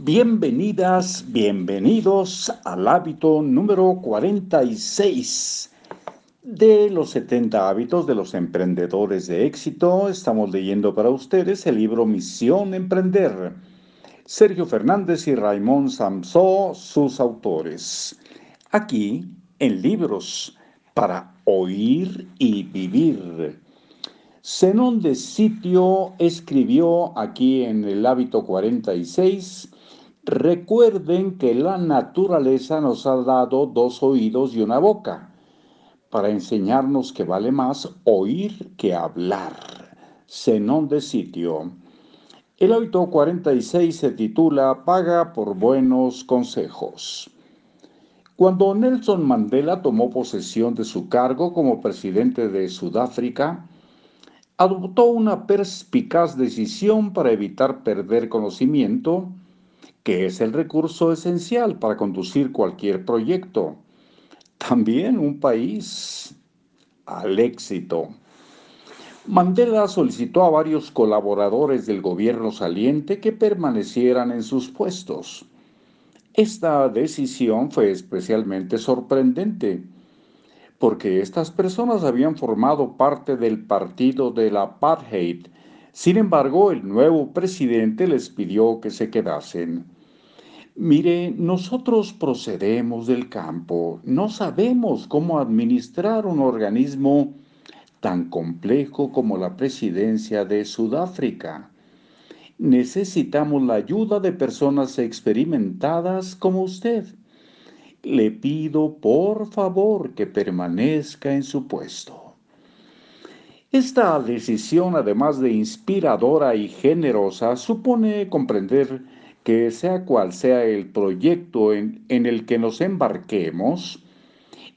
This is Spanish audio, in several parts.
Bienvenidas, bienvenidos al hábito número 46 de los 70 hábitos de los emprendedores de éxito. Estamos leyendo para ustedes el libro Misión Emprender. Sergio Fernández y Raymond Samsó, sus autores. Aquí, en libros para oír y vivir. Zenón de Sitio escribió aquí en el hábito 46 Recuerden que la naturaleza nos ha dado dos oídos y una boca para enseñarnos que vale más oír que hablar. Zenón de sitio. El hábito 46 se titula Paga por buenos consejos. Cuando Nelson Mandela tomó posesión de su cargo como presidente de Sudáfrica, adoptó una perspicaz decisión para evitar perder conocimiento que es el recurso esencial para conducir cualquier proyecto. También un país al éxito. Mandela solicitó a varios colaboradores del gobierno saliente que permanecieran en sus puestos. Esta decisión fue especialmente sorprendente, porque estas personas habían formado parte del partido del apartheid. Sin embargo, el nuevo presidente les pidió que se quedasen. Mire, nosotros procedemos del campo, no sabemos cómo administrar un organismo tan complejo como la presidencia de Sudáfrica. Necesitamos la ayuda de personas experimentadas como usted. Le pido por favor que permanezca en su puesto. Esta decisión, además de inspiradora y generosa, supone comprender que sea cual sea el proyecto en, el que nos embarquemos,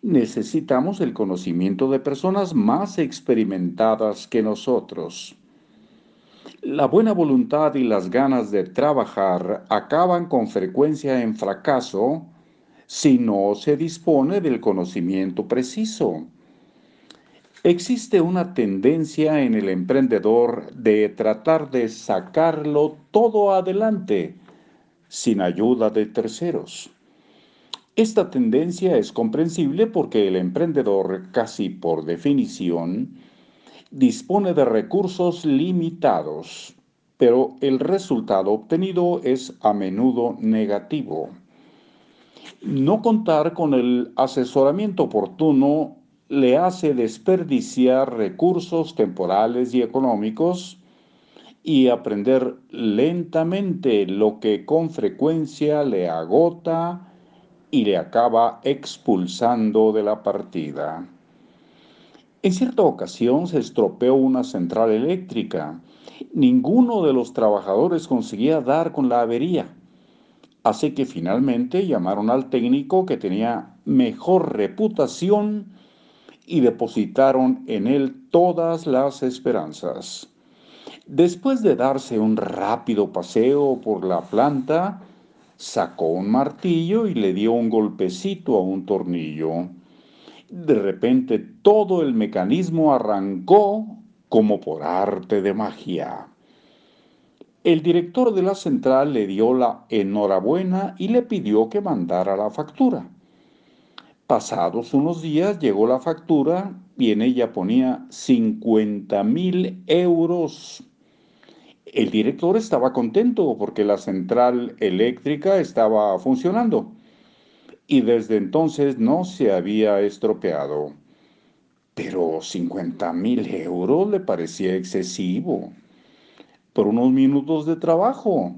necesitamos el conocimiento de personas más experimentadas que nosotros. La buena voluntad y las ganas de trabajar acaban con frecuencia en fracaso si no se dispone del conocimiento preciso. Existe una tendencia en el emprendedor de tratar de sacarlo todo adelante sin ayuda de terceros. Esta tendencia es comprensible porque el emprendedor, casi por definición, dispone de recursos limitados, pero el resultado obtenido es a menudo negativo. No contar con el asesoramiento oportuno le hace desperdiciar recursos temporales y económicos y aprender lentamente lo que con frecuencia le agota y le acaba expulsando de la partida. En cierta ocasión se estropeó una central eléctrica. Ninguno de los trabajadores conseguía dar con la avería. Así que finalmente llamaron al técnico que tenía mejor reputación y depositaron en él todas las esperanzas. Después de darse un rápido paseo por la planta, sacó un martillo y le dio un golpecito a un tornillo. De repente todo el mecanismo arrancó como por arte de magia. El director de la central le dio la enhorabuena y le pidió que mandara la factura. Pasados unos días llegó la factura y en ella ponía 50 mil euros. El director estaba contento porque la central eléctrica estaba funcionando y desde entonces no se había estropeado. Pero 50 mil euros le parecía excesivo por unos minutos de trabajo.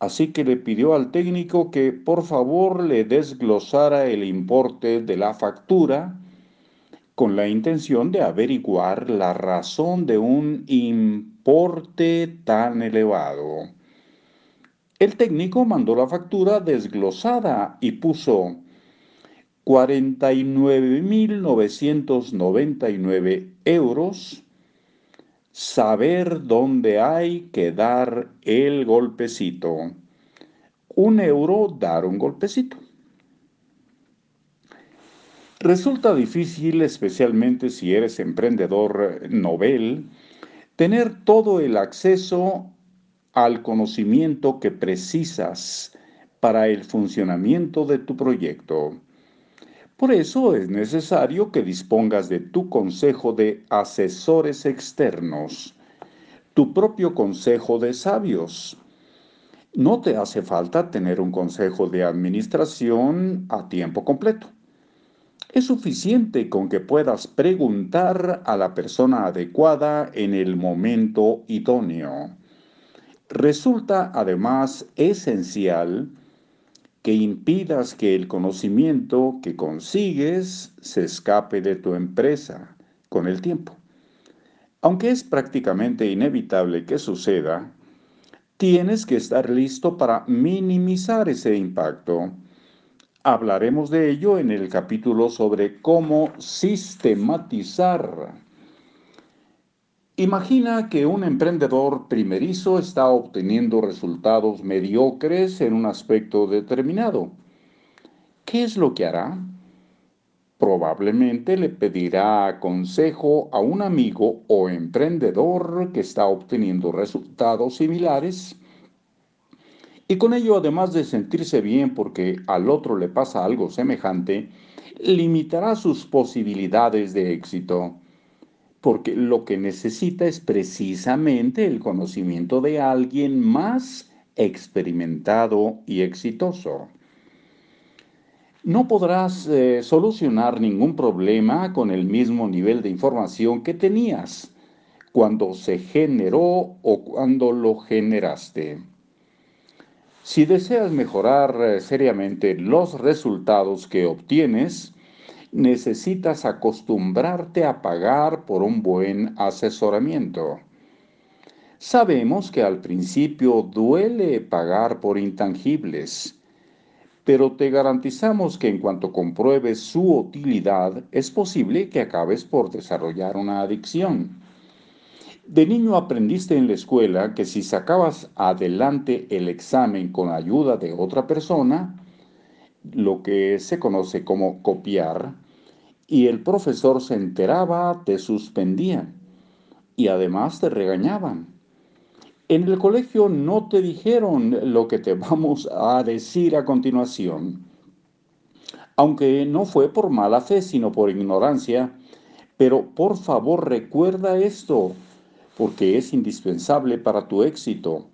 Así que le pidió al técnico que por favor le desglosara el importe de la factura con la intención de averiguar la razón de un importe tan elevado. El técnico mandó la factura desglosada y puso 49.999 euros. Saber dónde hay que dar el golpecito. Un euro dar un golpecito. Resulta difícil, especialmente si eres emprendedor novel, tener todo el acceso al conocimiento que precisas para el funcionamiento de tu proyecto. Por eso es necesario que dispongas de tu consejo de asesores externos, tu propio consejo de sabios. No te hace falta tener un consejo de administración a tiempo completo. Es suficiente con que puedas preguntar a la persona adecuada en el momento idóneo. Resulta además esencial que impidas que el conocimiento que consigues se escape de tu empresa con el tiempo. Aunque es prácticamente inevitable que suceda, tienes que estar listo para minimizar ese impacto. Hablaremos de ello en el capítulo sobre cómo sistematizar. Imagina que un emprendedor primerizo está obteniendo resultados mediocres en un aspecto determinado. ¿Qué es lo que hará? Probablemente le pedirá consejo a un amigo o emprendedor que está obteniendo resultados similares y con ello, además de sentirse bien porque al otro le pasa algo semejante, limitará sus posibilidades de éxito, porque lo que necesita es precisamente el conocimiento de alguien más experimentado y exitoso. No podrás eh, solucionar ningún problema con el mismo nivel de información que tenías cuando se generó o cuando lo generaste. Si deseas mejorar eh, seriamente los resultados que obtienes, necesitas acostumbrarte a pagar por un buen asesoramiento. Sabemos que al principio duele pagar por intangibles, pero te garantizamos que en cuanto compruebes su utilidad, es posible que acabes por desarrollar una adicción. De niño aprendiste en la escuela que si sacabas adelante el examen con ayuda de otra persona, lo que se conoce como copiar, y el profesor se enteraba, te suspendían y además te regañaban. En el colegio no te dijeron lo que te vamos a decir a continuación, aunque no fue por mala fe, sino por ignorancia, pero por favor recuerda esto, porque es indispensable para tu éxito.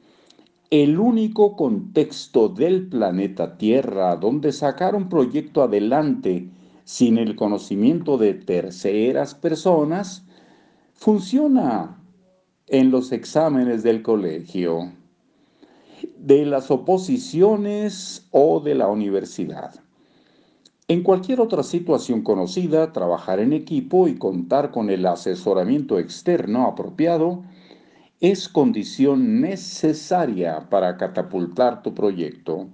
El único contexto del planeta Tierra donde sacar un proyecto adelante sin el conocimiento de terceras personas funciona en los exámenes del colegio, de las oposiciones o de la universidad. En cualquier otra situación conocida, trabajar en equipo y contar con el asesoramiento externo apropiado es condición necesaria para catapultar tu proyecto.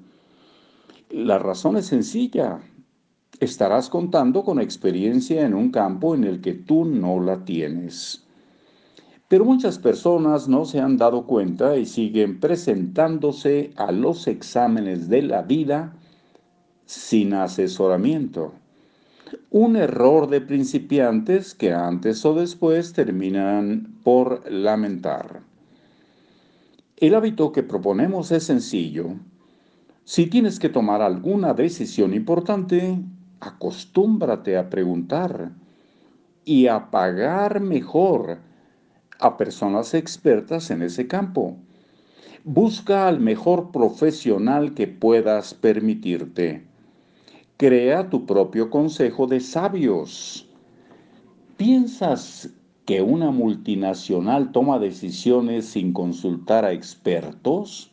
La razón es sencilla. Estarás contando con experiencia en un campo en el que tú no la tienes. Pero muchas personas no se han dado cuenta y siguen presentándose a los exámenes de la vida sin asesoramiento. Un error de principiantes que antes o después terminan por lamentar. El hábito que proponemos es sencillo. Si tienes que tomar alguna decisión importante, acostúmbrate a preguntar y a pagar mejor a personas expertas en ese campo. Busca al mejor profesional que puedas permitirte. Crea tu propio consejo de sabios. ¿Piensas que una multinacional toma decisiones sin consultar a expertos?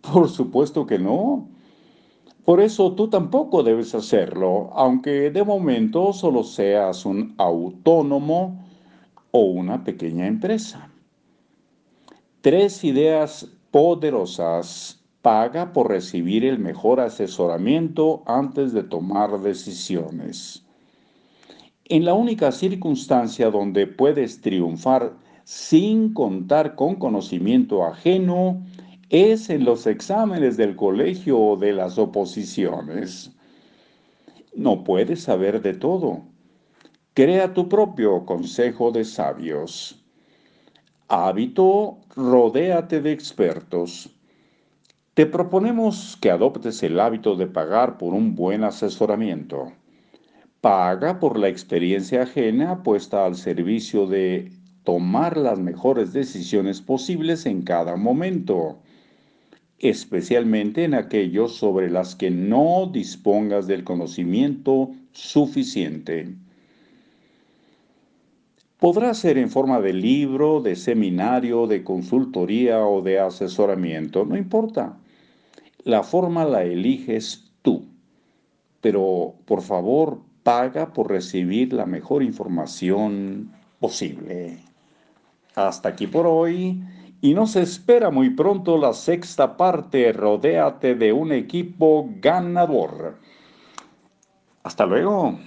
Por supuesto que no. Por eso tú tampoco debes hacerlo, aunque de momento solo seas un autónomo o una pequeña empresa. Tres ideas poderosas paga por recibir el mejor asesoramiento antes de tomar decisiones. En la única circunstancia donde puedes triunfar sin contar con conocimiento ajeno es en los exámenes del colegio o de las oposiciones. No puedes saber de todo. Crea tu propio consejo de sabios. Hábito, rodéate de expertos. Te proponemos que adoptes el hábito de pagar por un buen asesoramiento. Paga por la experiencia ajena puesta al servicio de tomar las mejores decisiones posibles en cada momento, especialmente en aquellos sobre las que no dispongas del conocimiento suficiente. Podrá ser en forma de libro, de seminario, de consultoría o de asesoramiento, no importa. La forma la eliges tú, pero por favor paga por recibir la mejor información posible. Hasta aquí por hoy y nos espera muy pronto la sexta parte. Rodéate de un equipo ganador. Hasta luego.